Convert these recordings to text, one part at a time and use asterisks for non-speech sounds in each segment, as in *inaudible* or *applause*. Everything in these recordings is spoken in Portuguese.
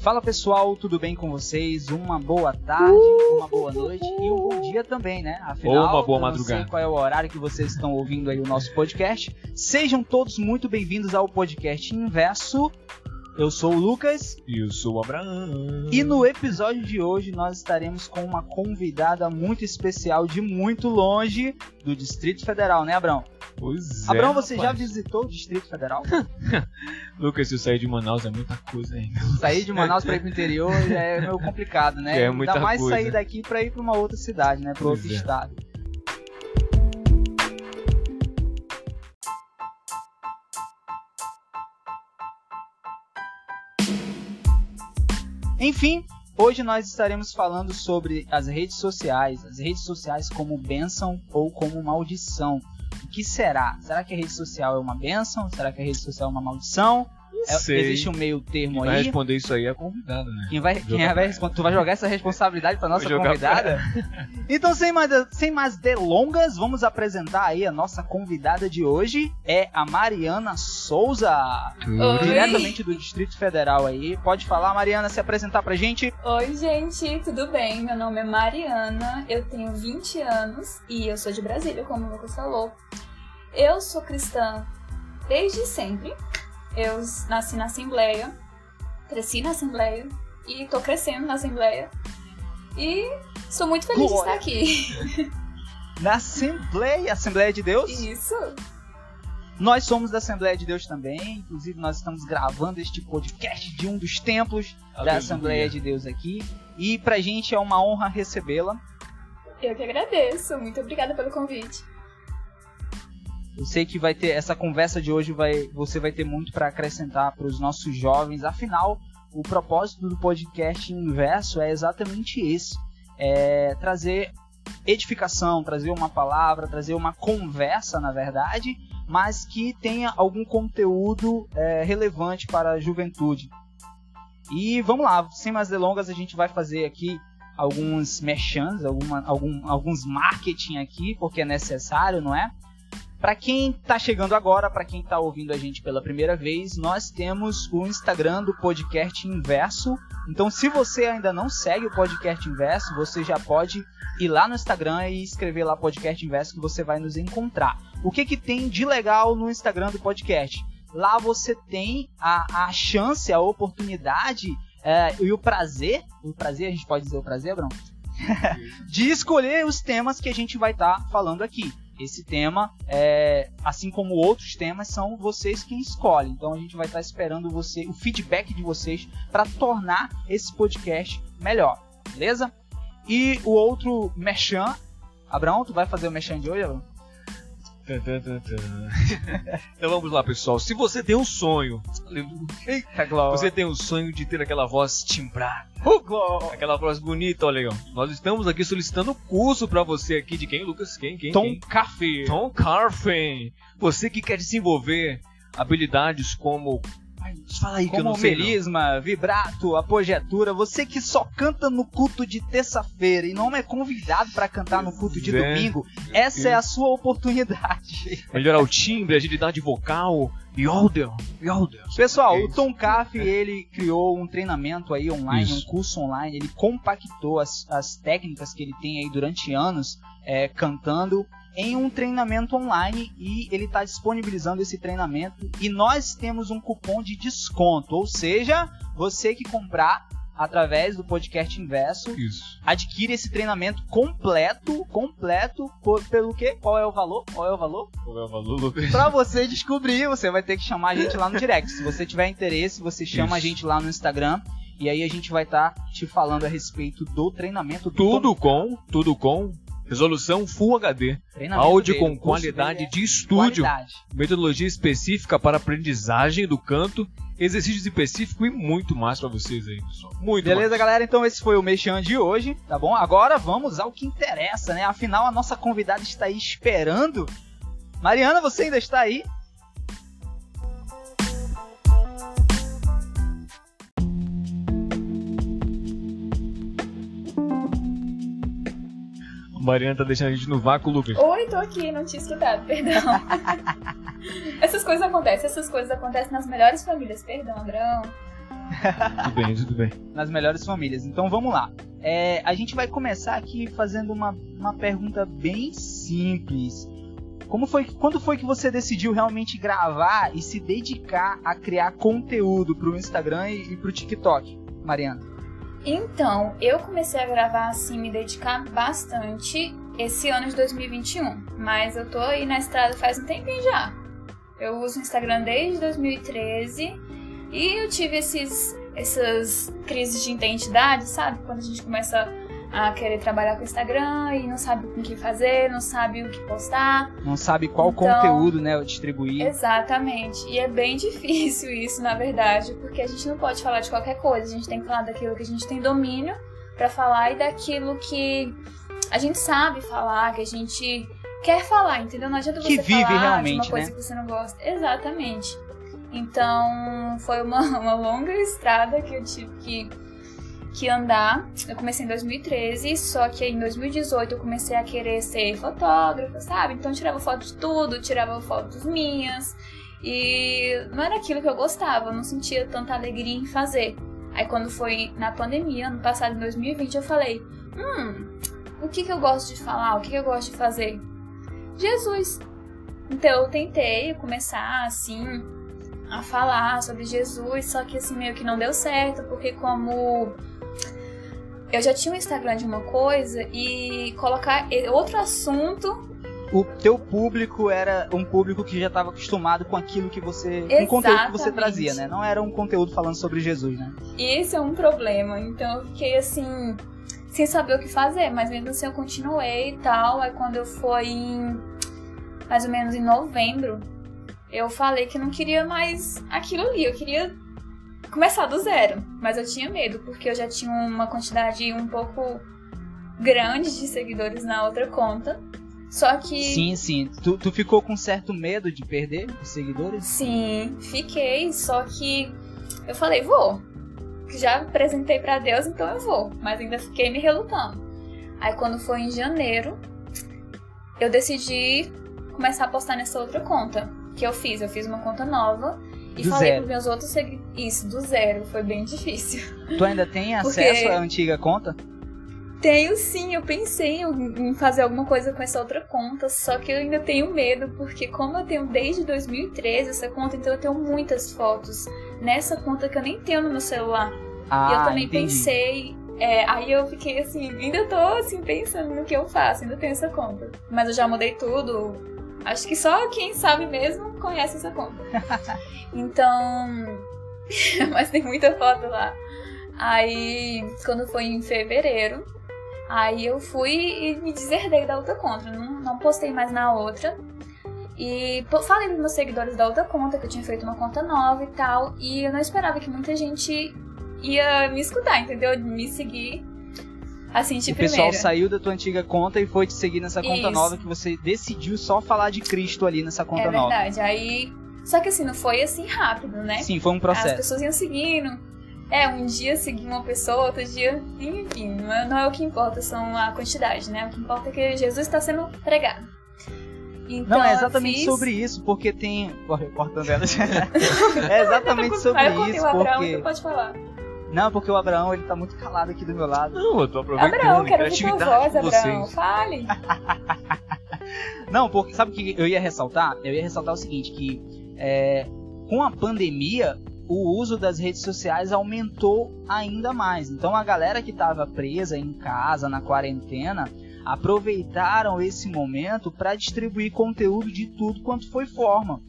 Fala pessoal, tudo bem com vocês? Uma boa tarde, uma boa noite e um bom dia também, né? Afinal, Ou uma boa eu não madrugada. sei qual é o horário que vocês estão ouvindo aí o nosso podcast. Sejam todos muito bem-vindos ao podcast Inverso. Eu sou o Lucas E eu sou o Abraão. e no episódio de hoje nós estaremos com uma convidada muito especial de muito longe do Distrito Federal, né, Abrão? Pois é, Abrão, você já visitou o Distrito Federal? *laughs* Lucas, se eu sair de Manaus é muita coisa aí. Sair de Manaus para ir pro interior é meio complicado, né? *laughs* É muita Ainda mais coisa. sair daqui para ir para uma outra cidade, né? Para Pois outro é. estado. Enfim, hoje nós estaremos falando sobre as redes sociais, as redes sociais como bênção ou como maldição. Que será? Será que a rede social é uma bênção? Será que a rede social é uma maldição? É- existe um meio termo Quem vai aí? responder isso aí é a convidada, né? Quem vai, quem vai responder? Tu vai jogar essa responsabilidade pra nossa convidada? *laughs* Então, sem mais, sem mais delongas, vamos apresentar aí a nossa convidada de hoje. É a Mariana Souza. Oi. Diretamente do Distrito Federal aí. Pode falar, Mariana, se apresentar pra gente. Oi, gente, tudo bem? Meu nome é Mariana, eu tenho 20 anos e eu sou de Brasília, como o Lucas falou. Eu sou cristã desde sempre. Eu nasci na Assembleia, cresci na Assembleia e tô crescendo na Assembleia. E sou muito feliz Glória. de estar aqui. Na Assembleia, Assembleia de Deus. Isso. Nós somos da Assembleia de Deus também. Inclusive, nós estamos gravando este podcast de um dos templos da Aleluia. Assembleia de Deus aqui. E pra gente é uma honra recebê-la. Eu que agradeço. Muito obrigada pelo convite. Eu sei que vai ter essa conversa de hoje vai você vai ter muito para acrescentar para os nossos jovens. Afinal, o propósito do podcast Inverso é exatamente esse: é trazer edificação, trazer uma palavra, trazer uma conversa, na verdade, mas que tenha algum conteúdo é, relevante para a juventude. E vamos lá, sem mais delongas, a gente vai fazer aqui alguns mechans, alguma, algum, alguns marketing aqui, porque é necessário, não é? Para quem tá chegando agora, para quem tá ouvindo a gente pela primeira vez, nós temos o Instagram do Podcast Inverso. Então, se você ainda não segue o Podcast Inverso, você já pode ir lá no Instagram e escrever lá Podcast Inverso que você vai nos encontrar. O que que tem de legal no Instagram do podcast? Lá você tem a, a chance, a oportunidade é, e o prazer, o prazer, a gente pode dizer o prazer, Bruno? *laughs* de escolher os temas que a gente vai estar falando aqui. Esse tema, é, assim como outros temas, são vocês quem escolhem. Então a gente vai estar esperando você, o feedback de vocês para tornar esse podcast melhor, beleza? E o outro mechan, Abraão, tu vai fazer o mechan de hoje, Abraão? *laughs* então vamos lá, pessoal. Se você tem um sonho, Eita, Glória. você tem um sonho de ter aquela voz timbrada, Glória. aquela voz bonita, olha aí, ó. Nós estamos aqui solicitando curso pra você aqui de quem, Lucas? Quem? Quem? Tom quem? Café. Tom Carfen. Você que quer desenvolver habilidades como. Fala aí que eu Como não sei. não. melisma, vibrato, apogetura, você que só canta no culto de terça-feira e não é convidado para cantar no culto de é. domingo, essa é a sua oportunidade. *laughs* Melhorar o timbre, agilidade vocal. Yodel. Yodel. Pessoal, É o. Tom Caff, ele criou um treinamento aí online, Isso. um curso online, ele compactou as, as técnicas que ele tem aí durante anos é, cantando em um treinamento online e ele está disponibilizando esse treinamento e nós temos um cupom de desconto, ou seja, você que comprar através do podcast Inverso Isso. adquire esse treinamento completo, completo por, pelo quê? Qual é o valor? Qual é o valor? Qual é o valor? Pra você descobrir, você vai ter que chamar a gente lá no direct. Se você tiver interesse, você chama a Isso. gente lá no Instagram. E aí a gente vai estar te falando a respeito do treinamento. do Tudo com, tudo com resolução Full HD, áudio dele. com qualidade é de estúdio, qualidade. metodologia específica para aprendizagem do canto, exercícios específicos e muito mais pra vocês aí, pessoal. Muito Beleza, mais. galera? Então esse foi o Mexan de hoje, tá bom? Agora vamos ao que interessa, né? Afinal, a nossa convidada está aí esperando. Mariana, você ainda está aí? Mariana tá deixando a gente no vácuo, Lucas. Oi, tô aqui, não tinha escutado, perdão. *laughs* essas coisas acontecem, essas coisas acontecem nas melhores famílias, perdão, Abraão. tudo bem, tudo bem. Nas melhores famílias. Então vamos lá. É, a gente vai começar aqui fazendo uma, uma pergunta bem simples. Como foi, quando foi que você decidiu realmente gravar e se dedicar a criar conteúdo para o Instagram e, e para o TikTok, Mariana? Então, eu comecei a gravar assim, me dedicar bastante esse ano de 2021. Mas eu tô aí na estrada faz um tempinho já. Eu uso o Instagram desde 2013 e eu tive esses, essas crises de identidade, sabe? Quando a gente começa a querer trabalhar com o Instagram e não sabe o que fazer, não sabe o que postar. Não sabe qual então, conteúdo, né, distribuir. Exatamente. E é bem *laughs* difícil isso, na verdade, porque a gente não pode falar de qualquer coisa, a gente tem que falar daquilo que a gente tem domínio para falar e daquilo que a gente sabe falar, que a gente quer falar, entendeu? Não adianta você que vive falar realmente, de uma coisa né? que você não gosta. Exatamente. Então, foi uma, *laughs* uma longa estrada que eu tive que que andar. Eu comecei em 2013, só que em 2018 eu comecei a querer ser fotógrafa, sabe? Então tirava foto de tudo, tirava fotos minhas. E não era aquilo que eu gostava, eu não sentia tanta alegria em fazer. Aí quando foi na pandemia, ano passado, em 2020, eu falei: Hum, o que, que eu gosto de falar? O que, que eu gosto de fazer? Jesus. Então eu tentei começar assim a falar sobre Jesus, só que assim meio que não deu certo, porque como eu já tinha um Instagram de uma coisa e colocar outro assunto. O teu público era um público que já estava acostumado com aquilo que você. com o conteúdo que você trazia, né? Não era um conteúdo falando sobre Jesus, né? E esse é um problema. Então eu fiquei assim. Sem saber o que fazer, mas mesmo assim eu continuei e tal. Aí quando eu fui em. mais ou menos em novembro, eu falei que não queria mais aquilo ali. Eu queria começar do zero. Mas eu tinha medo, porque eu já tinha uma quantidade um pouco grande de seguidores na outra conta. Só que. Sim, sim. Tu, tu ficou com certo medo de perder os seguidores? Sim, fiquei. Só que eu falei, vou. Já apresentei para Deus, então eu vou. Mas ainda fiquei me relutando. Aí quando foi em janeiro, eu decidi começar a postar nessa outra conta. Que eu fiz. Eu fiz uma conta nova. E do falei zero. pros meus outros seguidores. Isso, do zero. Foi bem *laughs* difícil. Tu ainda tem acesso à antiga conta? Tenho sim, eu pensei em em fazer alguma coisa com essa outra conta, só que eu ainda tenho medo, porque como eu tenho desde 2013 essa conta, então eu tenho muitas fotos nessa conta que eu nem tenho no meu celular. Ah, e eu também entendi. pensei. é, aí eu fiquei assim, ainda tô assim pensando no que eu faço, ainda tenho essa conta. Mas eu já mudei tudo. Acho que só quem sabe mesmo conhece essa conta. *laughs* Então. *laughs* Mas tem muita foto lá. Aí, quando foi em fevereiro, aí eu fui e me deserdei da outra conta. Não, não postei mais na outra. E falei pros meus seguidores da outra conta que eu tinha feito uma conta nova e tal. E eu não esperava que muita gente ia me escutar, entendeu? Me seguir assim O pessoal saiu da tua antiga conta e foi te seguir nessa conta Isso. nova que você decidiu só falar de Cristo ali nessa conta É nova. verdade. Aí. Só que assim, não foi assim rápido, né? Sim, foi um As processo. pessoas iam seguindo. É, um dia seguir uma pessoa, outro dia. Enfim, não é, não é o que importa, são a quantidade, né? O que importa é que Jesus está sendo pregado. Então, Não, é exatamente fiz- sobre isso, porque tem. Cortando ela. *laughs* é exatamente *laughs* sobre isso, Abraão, porque. então pode falar. Não, porque o Abraão ele tá muito calado aqui do meu lado. Não, eu tô aproveitando. Abraão, quero ouvir tua voz, Abraão. vocês. Fale. *laughs* Não, porque sabe o que eu ia ressaltar? Eu ia ressaltar o seguinte, que é, com a pandemia, o uso das redes sociais aumentou ainda mais. Então a galera que estava presa em casa, na quarentena, aproveitaram esse momento para distribuir conteúdo de tudo quanto foi forma.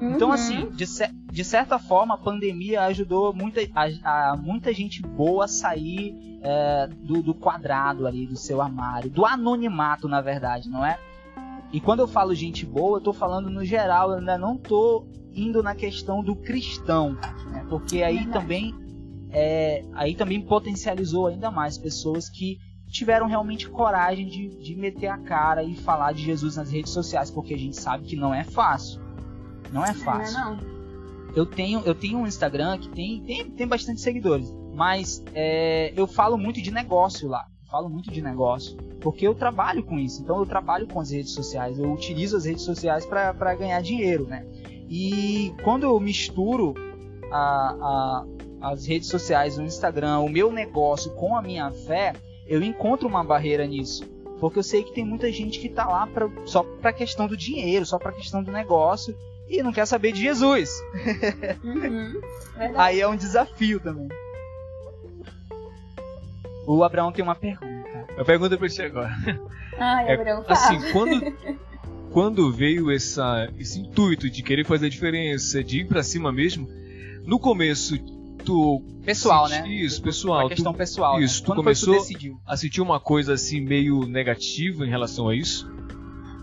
Então, Uhum. assim, de, de certa forma, a pandemia ajudou muita, a, a muita gente boa a sair é, do, do quadrado ali, do seu armário, do anonimato, na verdade, não é? E quando eu falo gente boa, eu tô falando no geral, eu ainda não tô indo na questão do cristão, né? Porque aí Verdade. também é, aí também potencializou ainda mais pessoas que tiveram realmente coragem de, de meter a cara e falar de Jesus nas redes sociais, porque a gente sabe que não é fácil. Não é fácil. Não, é não. Eu tenho, eu tenho um Instagram que tem, tem, tem bastante seguidores, mas é, eu falo muito de negócio lá. Falo muito de negócio, porque eu trabalho com isso. Então eu trabalho com as redes sociais, eu utilizo as redes sociais para ganhar dinheiro, né? E quando eu misturo a, a, as redes sociais, o Instagram, o meu negócio com a minha fé, eu encontro uma barreira nisso. Porque eu sei que tem muita gente que tá lá pra, só pra questão do dinheiro, só pra questão do negócio e não quer saber de Jesus. Uhum. Aí é um desafio também. O Abraão tem uma pergunta. Eu pergunto pra você agora. Ai, É, Abraão, fala. Assim, quando, quando veio essa, esse intuito de querer fazer a diferença, de ir pra cima mesmo, no começo tu. Pessoal, senti- né? Isso, A pessoal. questão Tu pessoal. isso, né? tu Quando começou- tu a sentir uma coisa assim meio negativa em relação a isso?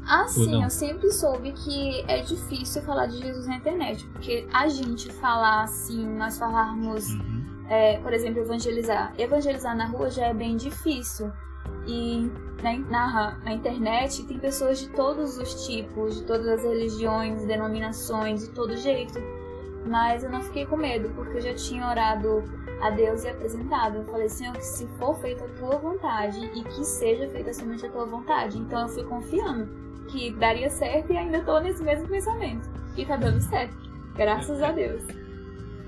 Assim, eu sempre soube que é difícil falar de Jesus na internet, porque a gente falar assim, nós falarmos, é, por exemplo, evangelizar. Evangelizar na rua já é bem difícil. E na, na, na internet tem pessoas de todos os tipos, de todas as religiões, denominações, de todo jeito. Mas eu não fiquei com medo, porque eu já tinha orado a Deus e apresentado. Eu falei, Senhor, que se for feita a tua vontade e que seja feita somente a tua vontade. Então eu fui confiando que daria certo e ainda tô nesse mesmo pensamento. E tá dando certo. Graças a Deus.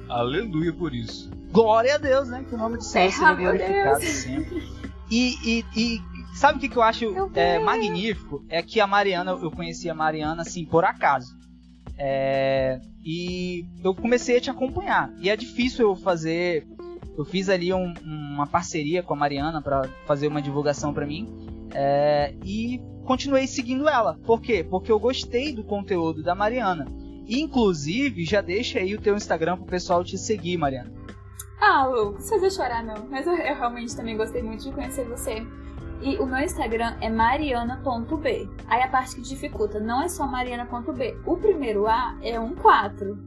Aleluia por isso. Glória a Deus, né? Que o nome do Senhor seja glorificado Deus. sempre. E, e, e sabe o que, que eu acho é, magnífico? É que a Mariana, eu conheci a Mariana assim, por acaso. É, e eu comecei a te acompanhar. E é difícil eu fazer. Eu fiz ali um- uma parceria com a Mariana para fazer uma divulgação para mim. É, e continuei seguindo ela. Por quê? Porque eu gostei do conteúdo da Mariana. Inclusive, já deixa aí o teu Instagram pro pessoal te seguir, Mariana. Ah, Lu, não precisa chorar não. Mas eu, eu realmente também gostei muito de conhecer você. E o meu Instagram é mariana.b. Aí a parte que dificulta não é só mariana.b. O primeiro A é um 4.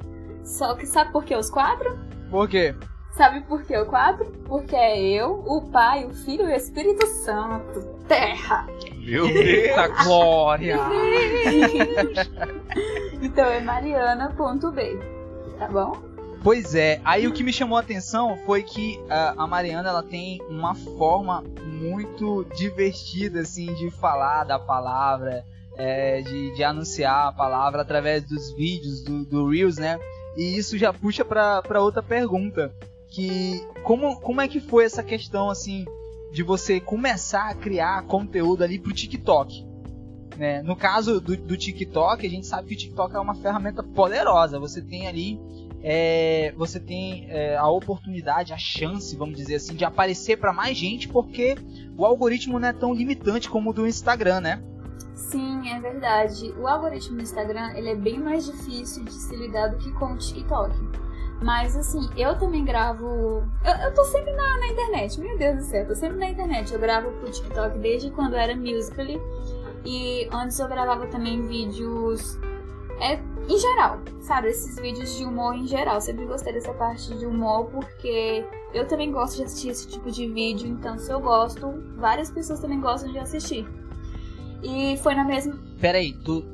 Só que sabe por que os quatro? Por quê? Sabe por que o 4? Porque é eu, o Pai, o Filho e o Espírito Santo. Terra! Meu Deus! Eita glória! *laughs* Então é mariana.b. Tá bom? Pois é, aí o que me chamou a atenção foi que ah, a Mariana ela tem uma forma muito divertida assim de falar da palavra, é, de, de anunciar a palavra através dos vídeos do, do Reels, né? E isso já puxa pra outra pergunta, que como, como é que foi essa questão assim de você começar a criar conteúdo ali pro TikTok? Né? No caso do, do TikTok, a gente sabe que o TikTok é uma ferramenta poderosa. Você tem ali é, você tem é, a oportunidade, a chance, vamos dizer assim, de aparecer para mais gente, porque o algoritmo não é tão limitante como o do Instagram, né? Sim, é verdade. O algoritmo do Instagram ele é bem mais difícil de se lidar do que com o TikTok. Mas assim, eu também gravo. Eu, eu tô sempre na, na internet, meu Deus do céu, tô sempre na internet. Eu gravo pro TikTok desde quando eu era Musical.ly. E antes eu gravava também vídeos. É, em geral, sabe? Esses vídeos de humor em geral. Sempre gostei dessa parte de humor porque eu também gosto de assistir esse tipo de vídeo. Então, se eu gosto, várias pessoas também gostam de assistir. E foi na mesma. Pera aí, tu.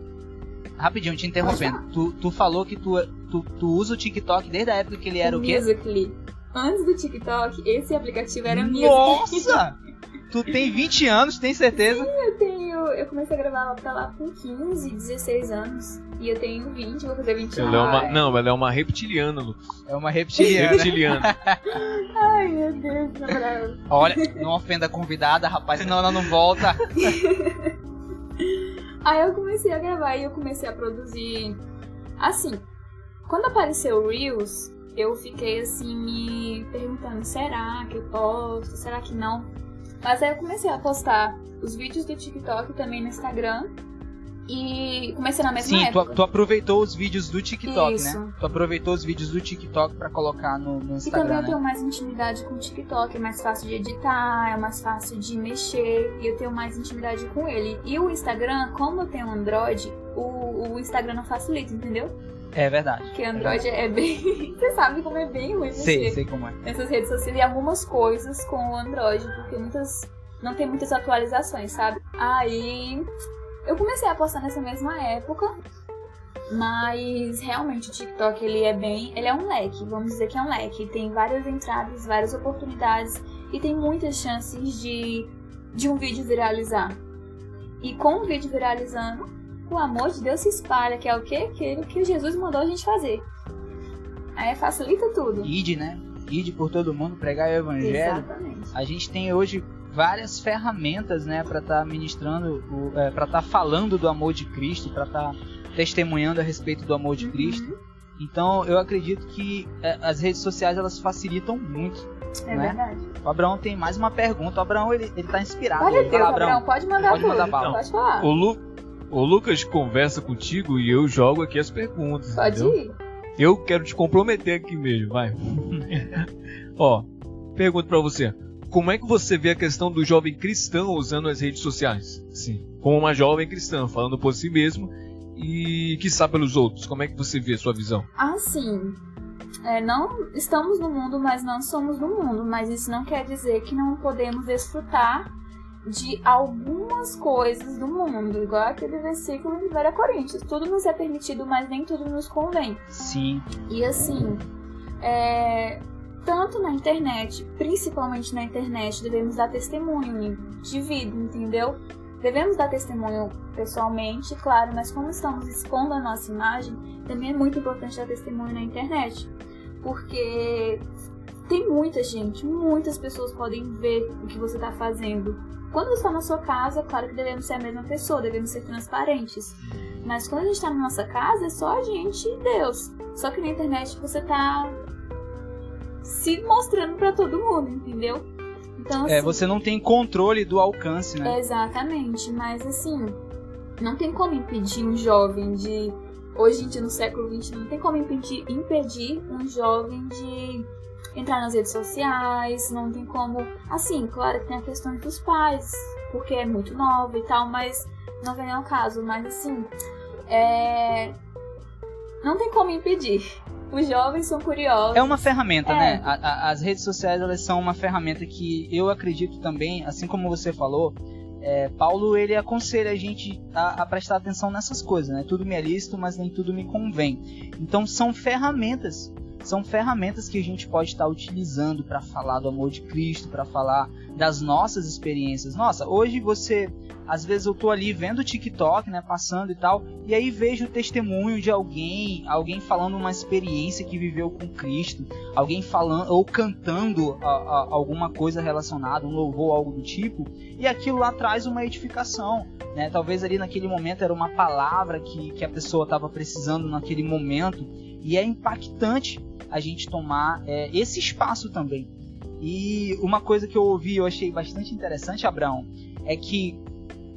Rapidinho, te interrompendo. Tu, tu falou que tu, tu, tu usa o TikTok desde a época que ele era o quê? Musical.ly. Antes do TikTok, esse aplicativo era Musical.ly. Nossa! tu tem 20 anos, tem certeza? Eu tenho. Eu comecei a gravar lá pra lá com 15, 16 anos. E eu tenho 20, vou fazer 21. Ela é uma, não, ela é uma reptiliana, Lucas. É uma reptiliana. Reptiliana. *laughs* Ai, meu Deus, na moral. Olha, não ofenda a convidada, rapaz, senão ela não volta. *laughs* Aí eu comecei a gravar e eu comecei a produzir. Assim, quando apareceu o Reels, eu fiquei assim me perguntando: será que eu posto? Será que não? Mas aí eu comecei a postar os vídeos do TikTok também no Instagram. E comecei na mesma Sim, tu, época. tu aproveitou os vídeos do TikTok, Isso. né? Tu aproveitou os vídeos do TikTok pra colocar no, no E também Instagram, eu né? tenho mais intimidade com o TikTok, é mais fácil de editar, é mais fácil de mexer e eu tenho mais intimidade com ele. E o Instagram, como eu tenho Android, o, o Instagram não facilita, entendeu? É verdade. Porque Android é bem. *laughs* Você sabe como é bem ruim Sei, sei como é. nessas redes sociais e algumas coisas com o Android, porque muitas. não tem muitas atualizações, sabe? Aí eu comecei a postar nessa mesma época. Mas realmente o TikTok ele é bem. Ele é um leque, vamos dizer que é um leque. Tem várias entradas, várias oportunidades e tem muitas chances de, de um vídeo viralizar. E com o vídeo viralizando, o amor de Deus se espalha, que é o quê? Aquilo que Jesus mandou a gente fazer. Aí facilita tudo. Id, né? ide por todo mundo pregar o evangelho. Exatamente. A gente tem hoje várias ferramentas, né, para estar tá ministrando, é, para estar tá falando do amor de Cristo, para estar tá testemunhando a respeito do amor de Cristo. Uhum. Então, eu acredito que é, as redes sociais elas facilitam muito. É né? verdade. O Abraão tem mais uma pergunta. O Abraão ele, ele tá inspirado. Ter, fala, Abraão, pode mandar Pode tudo. mandar bala. Pode falar. O, Lu, o Lucas conversa contigo e eu jogo aqui as perguntas. Pode entendeu? ir. Eu quero te comprometer aqui mesmo, vai. *laughs* Ó, pergunto pra você. Como é que você vê a questão do jovem cristão usando as redes sociais? Sim, como uma jovem cristã, falando por si mesmo e que sabe pelos outros. Como é que você vê a sua visão? Assim, é, não estamos no mundo, mas não somos do mundo. Mas isso não quer dizer que não podemos desfrutar de algumas coisas do mundo, igual aquele versículo de 1 Coríntios. Tudo nos é permitido, mas nem tudo nos convém. Sim. E assim, é, tanto na internet, principalmente na internet, devemos dar testemunho de vida, entendeu? Devemos dar testemunho pessoalmente, claro, mas como estamos expondo a nossa imagem, também é muito importante dar testemunho na internet. Porque tem muita gente, muitas pessoas podem ver o que você está fazendo. Quando você está na sua casa, claro que devemos ser a mesma pessoa, devemos ser transparentes. Mas quando a gente está na nossa casa, é só a gente e Deus. Só que na internet você tá se mostrando para todo mundo, entendeu? Então, É, assim, você não tem controle do alcance, né? Exatamente, mas assim, não tem como impedir um jovem de. Hoje em dia, no século XX, não tem como impedir, impedir um jovem de entrar nas redes sociais, não tem como. Assim, claro que tem a questão dos pais, porque é muito nova e tal, mas não vem ao caso. Mas assim, é. Não tem como impedir. Os jovens são curiosos. É uma ferramenta, É. né? A- a- as redes sociais elas são uma ferramenta que eu acredito também, assim como você falou, é, Paulo ele aconselha a gente a, a prestar atenção nessas coisas, né? Tudo me é lícito, mas nem tudo me convém. Então são ferramentas, são ferramentas que a gente pode estar utilizando para falar do amor de Cristo, para falar das nossas experiências. Nossa, hoje você, às vezes eu tô ali vendo o TikTok, né, passando e tal, e aí vejo o testemunho de alguém, alguém falando uma experiência que viveu com Cristo, alguém falando ou cantando a- a- alguma coisa relacionada, um louvor, algo do tipo, e aquilo lá traz uma edificação, né? Talvez ali naquele momento era uma palavra que, que a pessoa estava precisando naquele momento, e é impactante a gente tomar é, esse espaço também. E uma coisa que eu ouvi e eu achei bastante interessante, Abraão, é que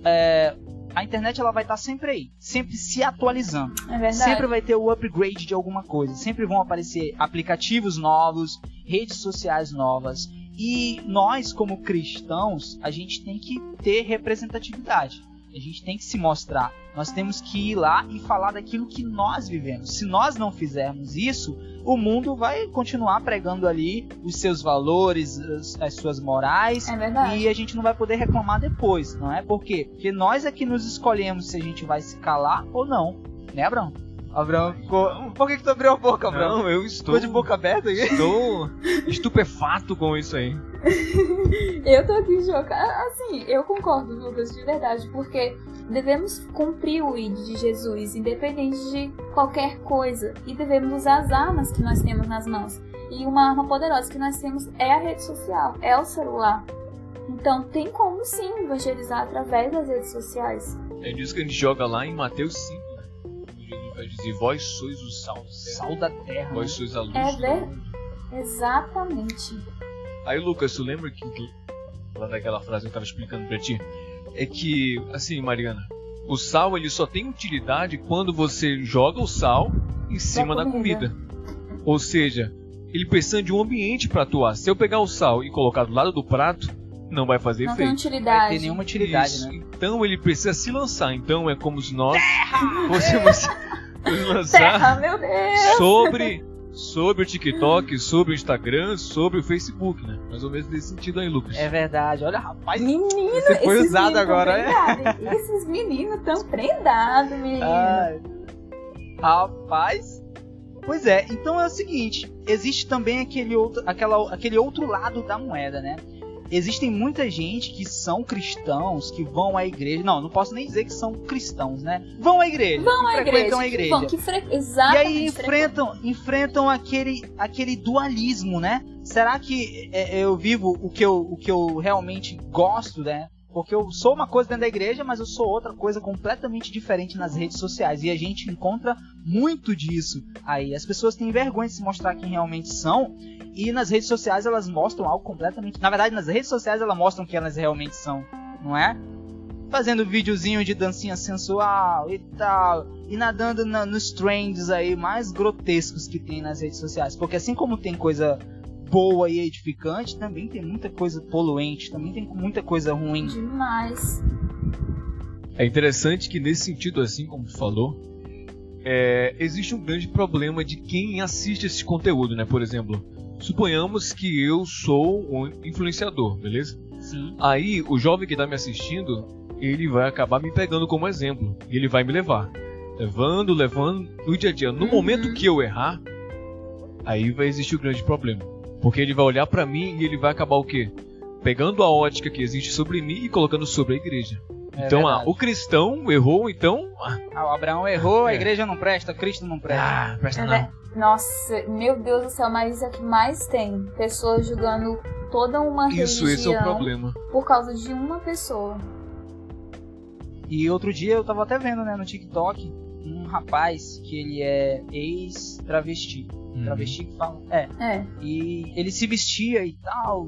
é, a internet ela vai estar sempre aí, sempre se atualizando. É. Sempre vai ter o upgrade de alguma coisa. Sempre vão aparecer aplicativos novos, redes sociais novas. E nós, como cristãos, a gente tem que ter representatividade. A gente tem que se mostrar. Nós temos que ir lá e falar daquilo que nós vivemos. Se nós não fizermos isso, o mundo vai continuar pregando ali os seus valores, as, as suas morais, É verdade. e a gente não vai poder reclamar depois, não é? Por quê? Porque nós é que nos escolhemos se a gente vai se calar ou não. Né, Abraão? Abraão ficou. Por que, que tu abriu a boca, Abraão? Não, eu estou, Ficou de boca aberta aí? estou estupefato com isso aí. *laughs* Eu tô aqui chocada. Assim, eu concordo, Lucas, de verdade, porque devemos cumprir o ID de Jesus, independente de qualquer coisa, e devemos usar as armas que nós temos nas mãos. E uma arma poderosa que nós temos é a rede social, é o celular. Então, tem como sim evangelizar através das redes sociais. É disso que a gente joga lá em Mateus 5? Jesus vai dizer: Vós sois o sal terra, Sal da terra. né? vós sois a luz. É ver- mundo." Exatamente. Aí, Lucas, tu lembra que, lá daquela frase que eu tava explicando pra ti? É que, assim, Mariana, o sal ele só tem utilidade quando você joga o sal em cima da comida. comida. Ou seja, ele precisa de um ambiente para atuar. Se eu pegar o sal e colocar do lado do prato, não vai fazer Não tem efeito. Não vai utilidade. ter nenhuma utilidade, Isso. né? Então ele precisa se lançar. Então é como se nós fôssemos nos *laughs* lançar Terra, meu Deus! sobre, sobre o TikTok, sobre o Instagram, sobre o Facebook, né? Mais ou menos nesse sentido aí, Lucas. É verdade. Olha, rapaz. Menino, Você foi esses usado agora, é? Esses meninos tão prendados, menino. Ai. Rapaz. Pois é, então é o seguinte, existe também aquele outro, aquela, aquele outro lado da moeda, né? Existem muita gente que são cristãos, que vão à igreja. Não, não posso nem dizer que são cristãos, né? Vão à igreja. Vão à frequentam igreja. a igreja. Vão, que fre... E Exatamente. aí enfrentam, enfrentam aquele, aquele dualismo, né? Será que é, eu vivo o que eu, o que eu realmente gosto, né? Porque eu sou uma coisa dentro da igreja, mas eu sou outra coisa completamente diferente nas redes sociais. E a gente encontra muito disso aí. As pessoas têm vergonha de se mostrar quem realmente são. E nas redes sociais elas mostram algo completamente. Na verdade, nas redes sociais elas mostram quem elas realmente são, não é? Fazendo videozinho de dancinha sensual e tal. E nadando na- nos trends aí mais grotescos que tem nas redes sociais. Porque assim como tem coisa boa e edificante, também tem muita coisa poluente, também tem muita coisa ruim. Demais. É interessante que nesse sentido, assim como tu falou, é, existe um grande problema de quem assiste esse conteúdo, né? Por exemplo, suponhamos que eu sou um influenciador, beleza? Sim. Aí o jovem que está me assistindo, ele vai acabar me pegando como exemplo. E ele vai me levar. Levando, levando no dia a dia. No Uhum. momento que eu errar, aí vai existir o grande problema. Porque ele vai olhar pra mim e ele vai acabar o quê? Pegando a ótica que existe sobre mim e colocando sobre a igreja. É então, ah, o cristão errou, então. Ah, Ah, o Abraão errou, a É. igreja não presta, Cristo não presta. ah, presta É não. ver- Nossa, meu Deus do céu, mas isso é o que mais tem. Pessoas julgando toda uma Isso, religião esse é o problema. por causa de uma pessoa. E outro dia eu tava até vendo, né, no TikTok, um rapaz que ele é ex-travesti. Uhum. Travesti que fala? É. É. E ele se vestia e tal,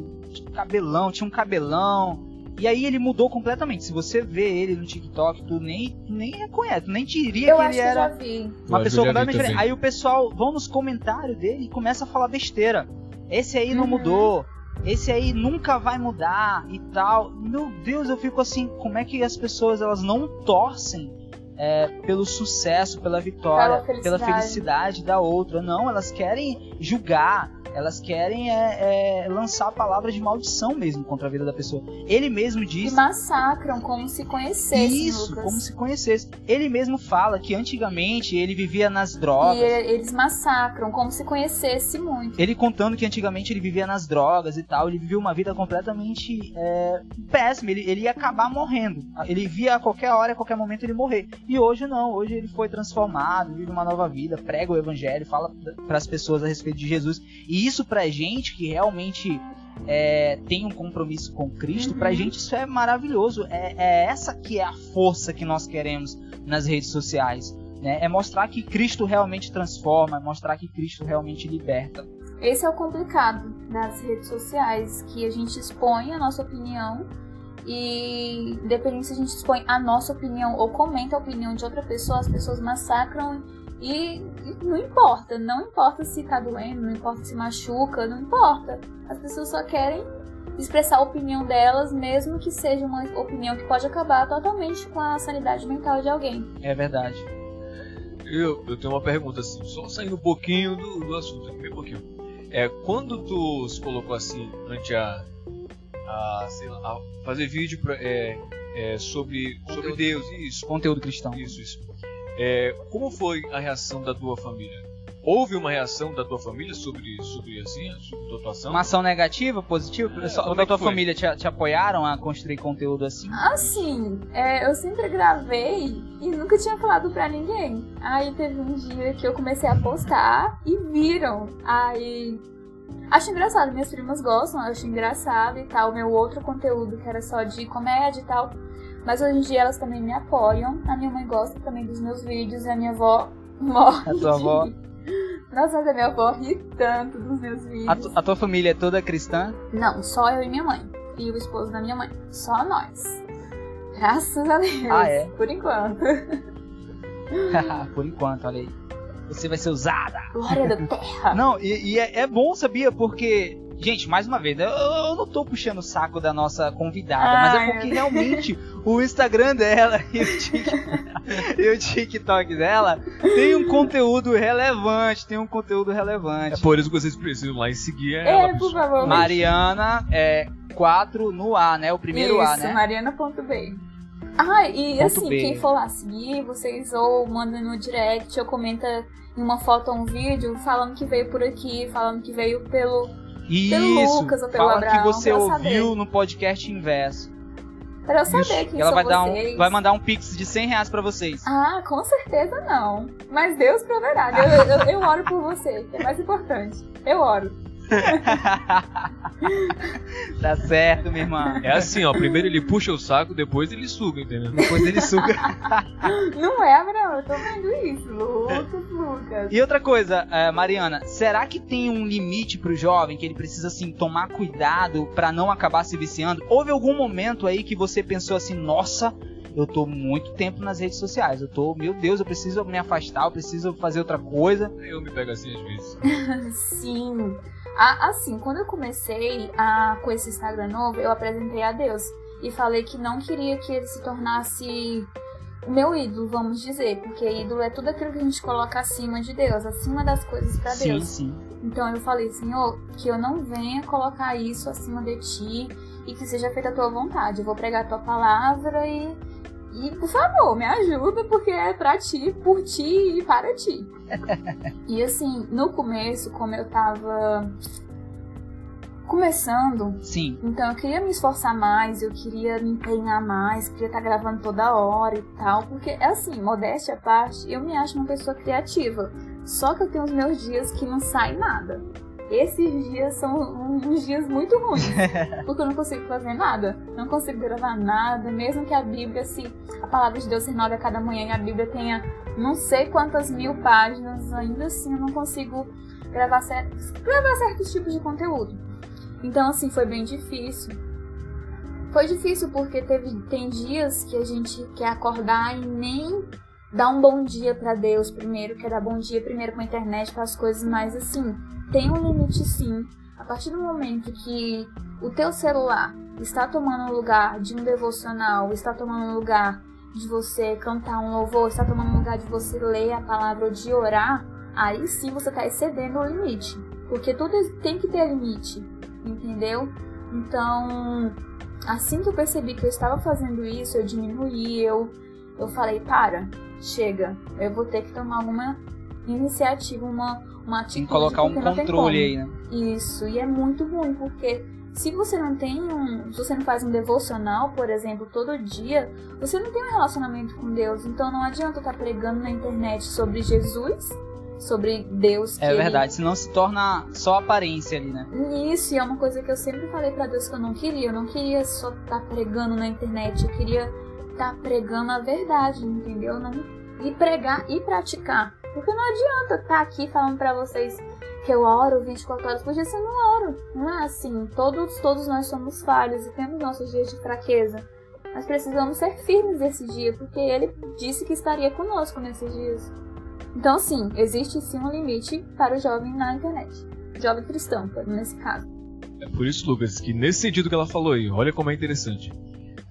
cabelão, tinha um cabelão. E aí ele mudou completamente. Se você vê ele no TikTok, tu nem, nem reconhece, nem diria Eu que acho ele que era vi. Eu uma que eu pessoa completamente diferente. também. Aí o pessoal vão nos comentários dele e começa a falar besteira. Esse aí não Uhum. mudou. Esse aí nunca vai mudar e tal. Meu Deus, eu fico assim, como é que as pessoas elas não torcem é, pelo sucesso, pela vitória, Pela felicidade. felicidade da outra? Não, elas querem julgar, elas querem é, é, lançar palavras de maldição mesmo contra a vida da pessoa. Ele mesmo E diz massacram como se conhecessem, isso, Lucas. como se conhecesse. Ele mesmo fala que antigamente ele vivia nas drogas. E e- eles massacram como se conhecesse muito. Ele contando que antigamente ele vivia nas drogas e tal, ele vivia uma vida completamente é, péssima, ele, ele ia acabar morrendo. Ele via a qualquer hora, a qualquer momento ele morrer. E hoje não, hoje ele foi transformado, vive uma nova vida, prega o evangelho, fala para as pessoas a respeito de Jesus. E isso pra gente que realmente é, tem um compromisso com Cristo, pra Uhum. gente isso é maravilhoso. É, é essa que é a força que nós queremos nas redes sociais. Né? É mostrar que Cristo realmente transforma, é mostrar que Cristo realmente liberta. Esse é o complicado das redes sociais, que a gente expõe a nossa opinião e independente se a gente expõe a nossa opinião ou comenta a opinião de outra pessoa, as pessoas massacram e, e não importa, não importa se tá doendo, não importa se machuca, não importa. As pessoas só querem expressar a opinião delas, mesmo que seja uma opinião que pode acabar totalmente com a sanidade mental de alguém. É verdade. Eu, eu tenho uma pergunta assim, só saindo um pouquinho do, do assunto, bem pouquinho. É, quando tu se colocou assim ante a, a, sei lá, a fazer vídeo pra, é, é, sobre, sobre Conteúdo. Deus, isso, Conteúdo cristão. isso, isso. É, como foi a reação da tua família? Houve uma reação da tua família sobre, sobre assim, sobre a tua atuação? Uma ação negativa, positiva? É, como da é tua foi? família te, te apoiaram a construir conteúdo assim? Assim, é, eu sempre gravei e nunca tinha falado pra ninguém. Aí teve um dia que eu comecei a postar e viram. Aí. Acho engraçado, minhas primas gostam, eu acho engraçado e tal. Meu outro conteúdo que era só de comédia e tal. Mas hoje em dia elas também me apoiam. A minha mãe gosta também dos meus vídeos e a minha avó *laughs* morre. A tua avó? Nossa, a minha avó ri tanto dos meus vídeos. A, tu- a tua família é toda cristã? Não, só eu e minha mãe. E o esposo da minha mãe. Só nós. Graças a Deus. Ah, é? Por enquanto. *laughs* Por enquanto, olha aí. Você vai ser usada. Glória da terra. Não, e, e é, é bom, sabia? Porque, gente, mais uma vez, eu, eu não tô puxando o saco da nossa convidada, mas é porque realmente o Instagram dela *laughs* e o, Tik- e o TikTok dela tem um conteúdo relevante, tem um conteúdo É relevante. por isso que vocês precisam lá e seguir ela. É, por favor. Mariana é 4 no A, né? O primeiro A, Isso, né? Mariana.b. Ah, e Ponto assim, B. quem for lá seguir, vocês ou mandam no direct ou comenta em uma foto ou um vídeo falando que veio por aqui, falando que veio pelo Isso, pelo Lucas ou pelo fala Abraão, que você ouviu saber. no podcast inverso. Pra eu saber Isso. quem ela vai dar, um, vai mandar um pix de 100 reais pra vocês. Ah, com certeza não. Mas Deus proverá. Eu, eu, eu oro por você, que é mais importante. Eu oro. *laughs* Tá certo, minha irmã. É assim, ó. Primeiro ele puxa o saco, depois ele suga, entendeu? Depois ele suga. *laughs* Não é, Abraão, eu tô vendo isso. Lucas, Lucas. E outra coisa, eh, Mariana, será que tem um limite pro jovem que ele precisa assim tomar cuidado pra não acabar se viciando? Houve algum momento aí que você pensou assim, nossa, eu tô muito tempo nas redes sociais, eu tô, meu Deus, eu preciso me afastar, eu preciso fazer outra coisa. Eu me pego assim às vezes. *laughs* Sim. Assim, quando eu comecei a, com esse Instagram novo, eu apresentei a Deus. E falei que não queria que ele se tornasse o meu ídolo, vamos dizer. Porque ídolo é tudo aquilo que a gente coloca acima de Deus, acima das coisas pra sim, Deus. sim. Então eu falei, Senhor, que eu não venha colocar isso acima de ti e que seja feita a tua vontade. Eu vou pregar a tua palavra e, e por favor, me ajuda, porque é pra ti, por ti e para ti. *laughs* e assim, no começo, como eu tava começando, Sim. então eu queria me esforçar mais, eu queria me empenhar mais, queria estar gravando toda hora e tal, porque é assim, modéstia à parte, eu me acho uma pessoa criativa. Só que eu tenho os meus dias que não sai nada. Esses dias são uns dias muito ruins, *laughs* porque eu não consigo fazer nada, não consigo gravar nada, mesmo que a Bíblia, se a palavra de Deus se renove a cada manhã e a Bíblia tenha não sei quantas mil páginas, ainda assim eu não consigo gravar, cer gravar certos tipos de conteúdo. Então, assim, foi bem difícil. Foi difícil porque teve, tem dias que a gente quer acordar e nem dar um bom dia pra Deus primeiro, quer dar bom dia primeiro com a internet, para as coisas, mas assim, tem um limite sim. A partir do momento que o teu celular está tomando o lugar de um devocional, está tomando o lugar de você cantar um louvor, está tomando o lugar de você ler a palavra ou de orar, aí sim você está excedendo o limite. Porque tudo tem que ter limite, entendeu? Então, assim que eu percebi que eu estava fazendo isso, eu diminuí, eu, eu falei, para, chega, eu vou ter que tomar alguma iniciativa, uma, uma atitude. Tem que colocar um controle aí, né? Isso, e é muito ruim, porque se você não tem um. Se você não faz um devocional, por exemplo, todo dia, você não tem um relacionamento com Deus. Então não adianta estar pregando na internet sobre Jesus, sobre Deus que É ele- verdade, senão se torna só aparência ali, né? Isso, e é uma coisa que eu sempre falei pra Deus que eu não queria. Eu não queria só estar pregando na internet, eu queria estar pregando a verdade, entendeu? Não, e pregar e praticar. Porque não adianta estar aqui falando pra vocês que eu oro 24 horas por dia, se eu não oro. Não é assim. Todos, todos nós somos falhos e temos nossos dias de fraqueza. Mas precisamos ser firmes nesse dia, porque ele disse que estaria conosco nesses dias. Então, sim, existe sim um limite para o jovem na internet. Jovem cristão, nesse caso. É por isso, Lucas, que nesse sentido que ela falou aí, olha como é interessante.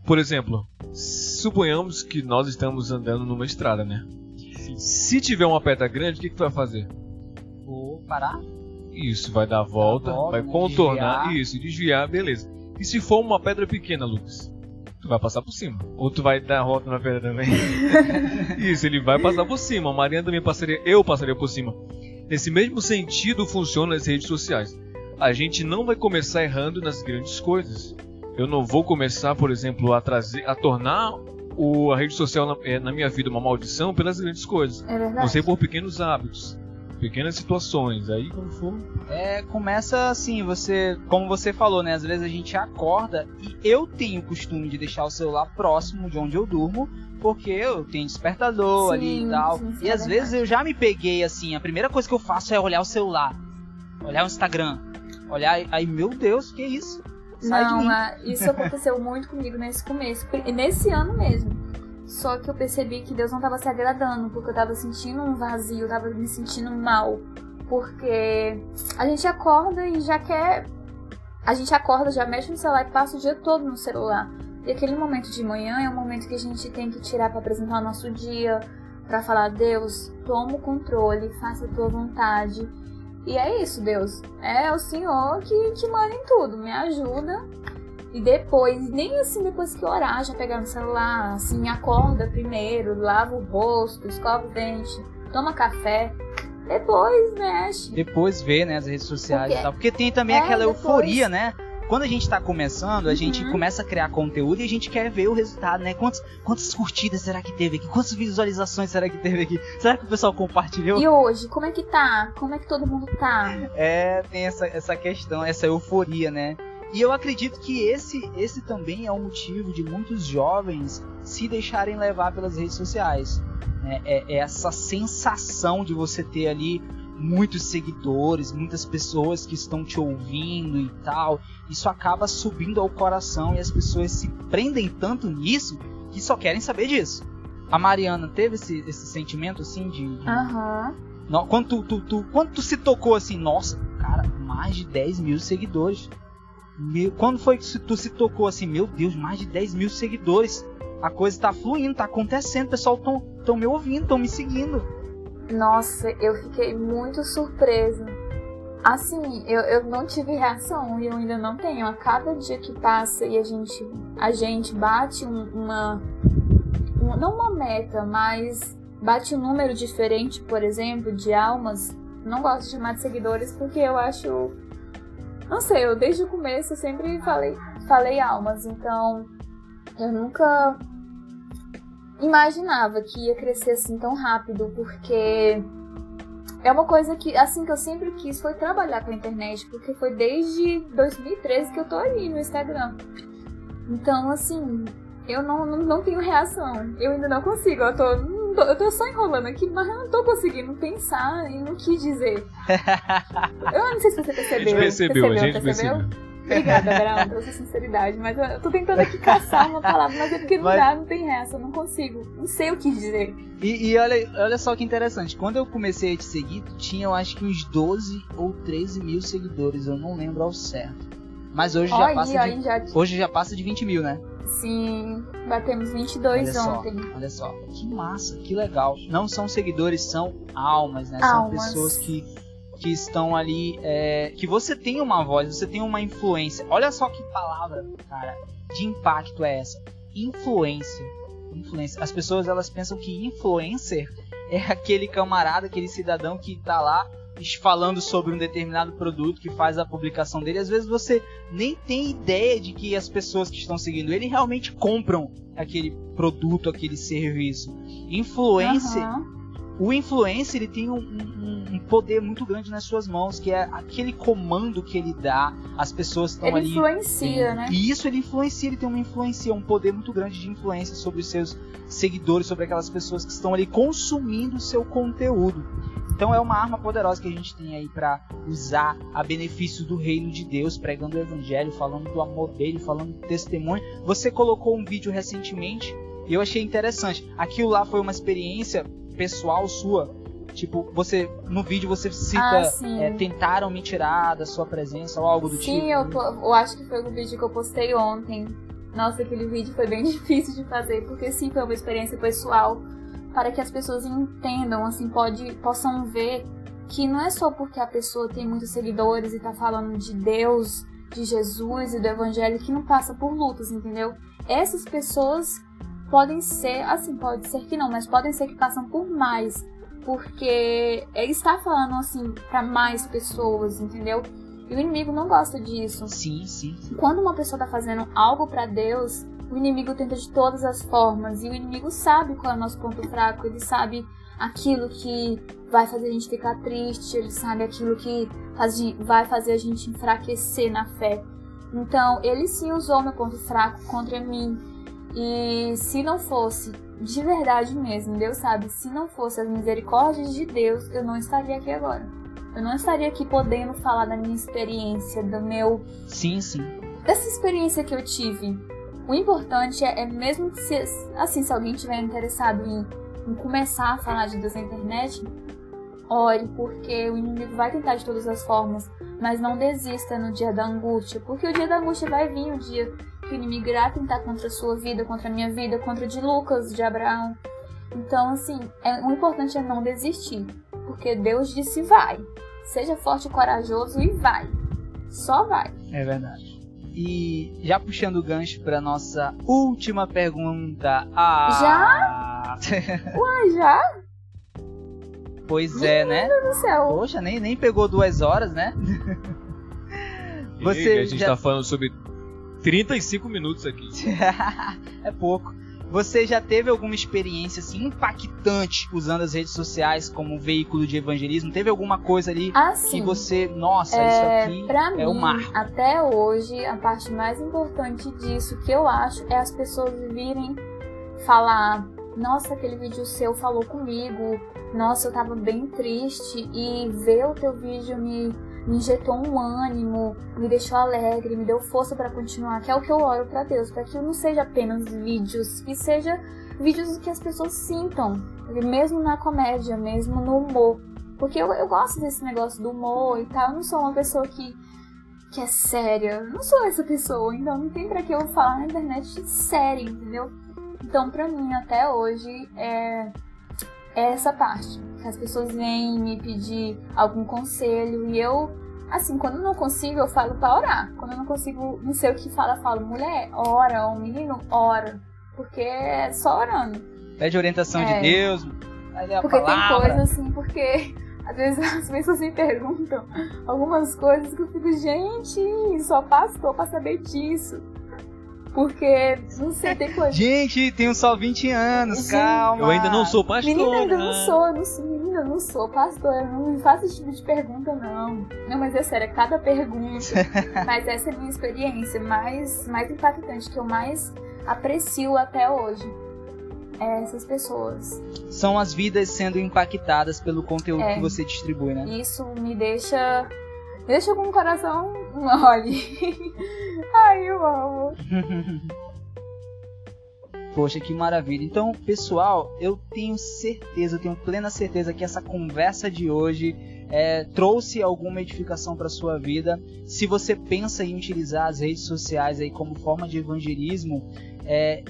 Por exemplo, suponhamos que nós estamos andando numa estrada, né? Se tiver uma pedra grande, o que, que tu vai fazer? Vou parar. Isso, vai dar a volta, volta, vai contornar, desviar. isso, desviar, beleza. E se for uma pedra pequena, Lucas? Tu vai passar por cima. Ou tu vai dar a volta na pedra também? *laughs* isso, ele vai passar por cima. A Mariana também passaria, eu passaria por cima. Nesse mesmo sentido funciona as redes sociais. A gente não vai começar errando nas grandes coisas. Eu não vou começar, por exemplo, a trazer, a tornar o, a rede social na, eh, na minha vida uma maldição pelas grandes coisas. É verdade. Você por pequenos hábitos, pequenas situações. Aí quando for É, começa assim, você, como você falou, né? Às vezes a gente acorda e eu tenho o costume de deixar o celular próximo de onde eu durmo, porque eu tenho despertador Sim, ali e tal. sim, sim, e é às verdade. vezes eu já me peguei assim, a primeira coisa que eu faço é olhar o celular, olhar o Instagram, olhar aí, meu Deus, que isso? Sai Não, mim. é, isso aconteceu *laughs* muito comigo nesse começo. E nesse ano mesmo. Só que eu percebi que Deus não estava se agradando, porque eu tava sentindo um vazio, eu tava me sentindo mal. Porque a gente acorda e já quer. A gente acorda, já mexe no celular e passa o dia todo no celular. E aquele momento de manhã é um momento que a gente tem que tirar para apresentar o nosso dia, para falar: Deus, toma o controle, faça a tua vontade. E é isso, Deus. É o Senhor que, que manda em tudo. Me ajuda. E depois, nem assim depois que orar, já pegar no celular, assim, acorda primeiro, lava o rosto, escova o dente, toma café. Depois mexe. Depois vê, né, as redes sociais Porque- e tal. Porque tem também É, aquela depois- euforia, né? Quando a gente tá começando, a gente Uhum. começa a criar conteúdo e a gente quer ver o resultado, né? Quantas, quantas curtidas será que teve aqui? Quantas visualizações será que teve aqui? Será que o pessoal compartilhou? E hoje, como é que tá? Como é que todo mundo tá? É, tem essa, essa questão, essa euforia, né? E eu acredito que esse, esse também é o motivo de muitos jovens se deixarem levar pelas redes sociais. né? É, é essa sensação de você ter ali muitos seguidores, muitas pessoas que estão te ouvindo e tal. Isso acaba subindo ao coração e as pessoas se prendem tanto nisso que só querem saber disso. A Mariana teve esse, esse sentimento assim de, de Aham. no- Quando tu, tu, tu- quando tu se tocou assim, nossa, cara, mais de 10 mil seguidores. Meu- quando foi que tu se tocou assim, meu Deus, mais de 10 mil seguidores. A coisa tá fluindo, tá acontecendo, o pessoal tão, tão me ouvindo, tão me seguindo. Nossa, eu fiquei muito surpresa. Assim, eu, eu não tive reação e eu ainda não tenho. A cada dia que passa e a gente, a gente bate um- uma. uma- não uma meta, mas bate um número diferente, por exemplo, de almas. Não gosto de chamar de seguidores porque eu acho. Não sei, eu desde o começo eu sempre falei, falei almas, então eu nunca imaginava que ia crescer assim tão rápido, porque é uma coisa que, assim, que eu sempre quis foi trabalhar com a internet, porque foi desde 2013 que eu tô aí no Instagram. Então, assim, eu não, não, não tenho reação. Eu ainda não consigo, eu tô, não tô- eu tô só enrolando aqui, mas eu não tô conseguindo pensar e não quis dizer. *laughs* Eu não sei se você A percebeu. gente percebeu, a gente percebeu? percebeu. Obrigada, Brown, pela sua sinceridade. Mas eu, tô tentando aqui caçar uma palavra, mas é porque não Mas- dá, não tem reaça, eu não consigo. Não sei o que dizer. E, e olha, olha só que interessante, quando eu comecei a te seguir, tinha eu acho que uns 12 ou 13 mil seguidores, eu não lembro ao certo. Mas hoje já passa aí, de, já. hoje já passa de 20 mil, né? Sim, batemos 22 Olha só, ontem. olha só, que massa, que legal. Não são seguidores, são almas, né? São Almas. pessoas que, que estão ali, é, que você tem uma voz, você tem uma influência. Olha só que palavra, cara, de impacto é essa? Influência. Influência. As pessoas elas pensam que influencer *laughs* é aquele camarada, aquele cidadão que tá lá falando sobre um determinado produto, que faz a publicação dele. Às vezes você nem tem ideia de que as pessoas que estão seguindo ele realmente compram aquele produto, aquele serviço. Influencer, Aham. O influencer ele tem um, um- um poder muito grande nas suas mãos, que é aquele comando que ele dá, as pessoas estão Ele ali. influencia, né? E isso ele influencia, ele tem uma influência, um poder muito grande de influência sobre os seus seguidores, sobre aquelas pessoas que estão ali consumindo o seu conteúdo. Então é uma arma poderosa que a gente tem aí para usar a benefício do reino de Deus, pregando o evangelho, falando do amor dele, falando do testemunho. Você colocou um vídeo recentemente e eu achei interessante. Aquilo lá foi uma experiência pessoal sua. Tipo, você no vídeo você cita Ah, sim. é, tentaram me tirar da sua presença ou algo do tipo. Sim, eu, po- eu acho que foi o vídeo que eu postei ontem. Nossa, aquele vídeo foi bem *laughs* difícil de fazer, porque sim, foi uma experiência pessoal para que as pessoas entendam, assim, pode, possam ver que não é só porque a pessoa tem muitos seguidores e tá falando de Deus, de Jesus e do Evangelho que não passa por lutas, entendeu? Essas pessoas podem ser, assim, pode ser que não, mas podem ser que passam por mais, porque ele está falando assim para mais pessoas, entendeu? E o inimigo não gosta disso. Sim, sim. Quando uma pessoa tá fazendo algo pra Deus, o inimigo tenta de todas as formas. E o inimigo sabe qual é o nosso ponto fraco. Ele sabe aquilo que vai fazer a gente ficar triste. Ele sabe aquilo que faz- vai fazer a gente enfraquecer na fé. Então, ele sim usou meu ponto fraco contra mim. E se não fosse, de verdade mesmo, Deus sabe, se não fosse as misericórdias de Deus, eu não estaria aqui agora. Eu não estaria aqui podendo falar da minha experiência, do meu Sim, sim. dessa experiência que eu tive, o importante é, é mesmo que se, assim, se alguém tiver interessado em, em começar a falar de Deus na internet, ore, porque o inimigo vai tentar de todas as formas, mas não desista no dia da angústia, porque o dia da angústia vai vir, o dia que o inimigo irá tentar contra a sua vida, contra a minha vida, contra a de Lucas, de Abraão. Então, assim, é, o importante é não desistir, porque Deus disse vai. Seja forte e corajoso e vai. Só vai. É verdade. E já puxando o gancho para nossa última pergunta. Ah, Já? *laughs* Ué, já? Pois é, né? Do céu. Poxa, nem, nem pegou duas horas, né? *laughs* Você a gente já... tá falando sobre 35 minutos aqui. *laughs* é pouco. Você já teve alguma experiência assim impactante usando as redes sociais como veículo de evangelismo? Teve alguma coisa ali assim, que você, nossa, é, isso aqui pra é mim, o mar? Até hoje, a parte mais importante disso que eu acho é as pessoas virem falar: "Nossa, aquele vídeo seu falou comigo. Nossa, eu tava bem triste e ver o teu vídeo me me injetou um ânimo, me deixou alegre, me deu força para continuar, que é o que eu oro para Deus, para que não seja apenas vídeos, que seja vídeos que as pessoas sintam, mesmo na comédia, mesmo no humor. Porque eu, eu gosto desse negócio do humor e tal, eu não sou uma pessoa que, que é séria, eu não sou essa pessoa, então não tem pra que eu falar na internet séria, entendeu? Então, pra mim, até hoje, é, é essa parte. As pessoas vêm me pedir algum conselho e eu, assim, quando não consigo, eu falo pra orar. Quando eu não consigo, não sei o que fala, eu falo, mulher, ora, ou menino, ora. Porque é só orando. Pede orientação É. de Deus. Porque tem palavra. coisa assim, porque às vezes *laughs* as pessoas me perguntam algumas coisas que eu fico, gente, só pastor pra saber disso. Porque, não sei, tem coisa. Gente, tenho só 20 anos, Gente, calma. Eu ainda não sou pastor. Menina, ainda não né? sou, eu não sou, menina, eu não sou pastor, eu não faço esse tipo de pergunta, não. Não, mas é sério, é cada pergunta. *laughs* mas essa é a minha experiência mais, mais impactante, que eu mais aprecio até hoje. É essas pessoas. São as vidas sendo impactadas pelo conteúdo É. que você distribui, né? Isso me deixa. Me deixa com o coração mole. *laughs* Ai, eu amo. *laughs* Poxa, que maravilha. Então, pessoal, eu tenho certeza, eu tenho plena certeza que essa conversa de hoje é, trouxe alguma edificação para sua vida. Se você pensa em utilizar as redes sociais aí como forma de evangelismo, é,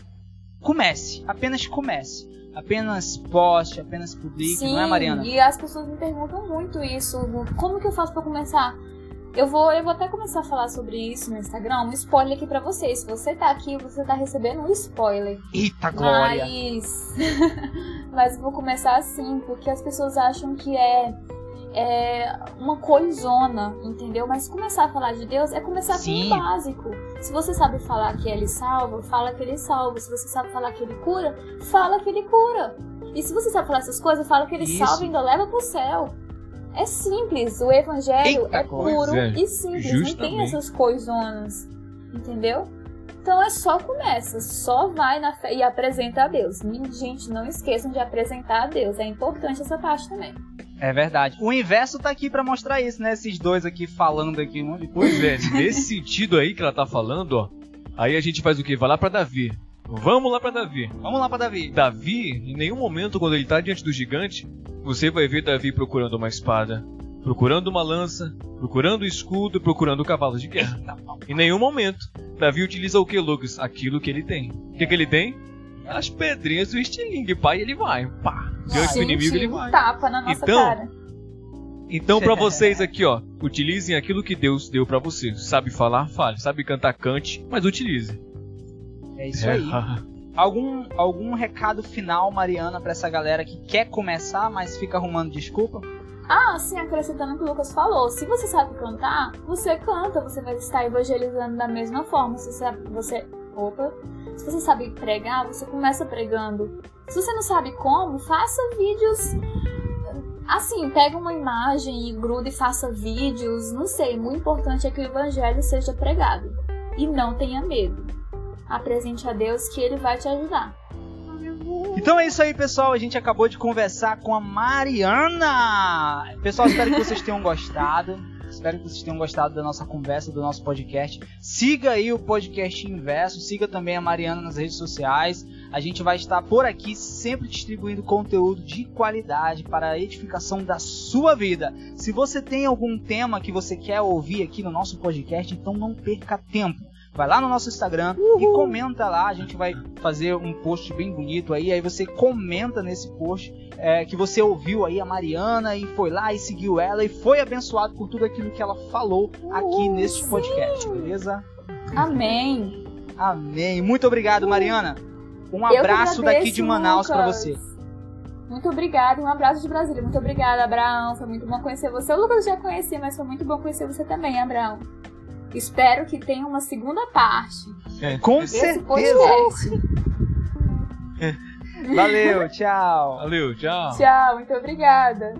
comece, apenas comece. Apenas poste, apenas publique, Sim, não é, Mariana? e as pessoas me perguntam muito isso. Como que eu faço pra começar? Eu vou, eu vou até começar a falar sobre isso no Instagram. Um spoiler aqui pra vocês. Se você tá aqui, você tá recebendo um spoiler. Eita glória! Mas. *laughs* Mas vou começar assim, porque as pessoas acham que é. É uma coisona, entendeu? Mas começar a falar de Deus é começar Sim. com o básico. Se você sabe falar que Ele salva, fala que Ele salva. Se você sabe falar que Ele cura, fala que Ele cura. E se você sabe falar essas coisas, fala que Ele Isso. salva e ainda leva pro céu. É simples, o evangelho Eita é coisa. puro É, e simples, não tem justamente. essas coisonas, entendeu? Então é só começa, só vai na fé e apresenta a Deus. Gente, não esqueçam de apresentar a Deus, é importante essa parte também. É verdade. O inverso tá aqui pra mostrar isso, né? Esses dois aqui falando aqui um monte de coisa. Pois *laughs* é, nesse sentido aí que ela tá falando, ó. Aí a gente faz o quê? Vai lá pra Davi. Vamos lá pra Davi. Vamos lá pra Davi. Davi, em nenhum momento, quando ele tá diante do gigante, você vai ver Davi procurando uma espada, procurando uma lança, procurando o escudo, procurando cavalo de guerra. Em nenhum momento. Davi utiliza o que, Lucas? Aquilo que ele tem. O que, que ele tem? As pedrinhas do estilingue, pai, ele vai. Pá. Diante do inimigo ele vai. tapa na nossa Então, cara. Então, pra *laughs* vocês aqui, ó, utilizem aquilo que Deus deu pra você. Sabe falar? Fale. Sabe cantar? Cante. Mas utilize. É isso aí. *laughs* Algum, algum recado final, Mariana, pra essa galera que quer começar, mas fica arrumando desculpa? Ah, sim, acrescentando o que o Lucas falou. Se você sabe cantar, você canta, você vai estar evangelizando da mesma forma. Se você sabe, você, opa, se você sabe pregar, você começa pregando. Se você não sabe como, faça vídeos. Assim, pega uma imagem e gruda e faça vídeos. Não sei, o importante é que o evangelho seja pregado. E não tenha medo. Apresente a Deus que ele vai te ajudar. Então é isso aí, pessoal. A gente acabou de conversar com a Mariana. Pessoal, espero que vocês tenham gostado. Espero que vocês tenham gostado da nossa conversa, do nosso podcast. Siga aí o podcast Inverso, siga também a Mariana nas redes sociais. A gente vai estar por aqui sempre distribuindo conteúdo de qualidade para a edificação da sua vida. Se você tem algum tema que você quer ouvir aqui no nosso podcast, então não perca tempo. Vai lá no nosso Instagram e comenta lá. A gente vai fazer um post bem bonito aí. Aí você comenta nesse post é, que você ouviu aí a Mariana e foi lá e seguiu ela e foi abençoado por tudo aquilo que ela falou aqui neste podcast, beleza? Amém. Amém. Muito obrigado, Mariana. Um Eu abraço daqui de agradeço, Manaus pra Lucas. você. Muito obrigada um abraço de Brasília. Muito obrigada, Abraão. Foi muito bom conhecer você. O Lucas já conhecia, mas foi muito bom conhecer você também, Abraão. Espero que tenha uma segunda parte. É. Com certeza. podcast. Valeu, tchau. Valeu, tchau. Tchau, muito obrigada.